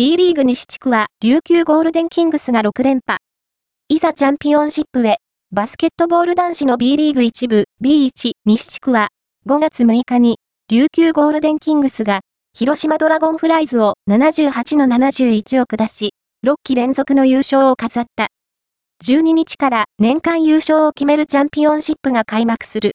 B リーグ西地区は琉球ゴールデンキングスが6連覇。いざチャンピオンシップへ、バスケットボール男子の B リーグ一部 B1 西地区は5月6日に琉球ゴールデンキングスが広島ドラゴンフライズを78の71を下し、6期連続の優勝を飾った。12日から年間優勝を決めるチャンピオンシップが開幕する。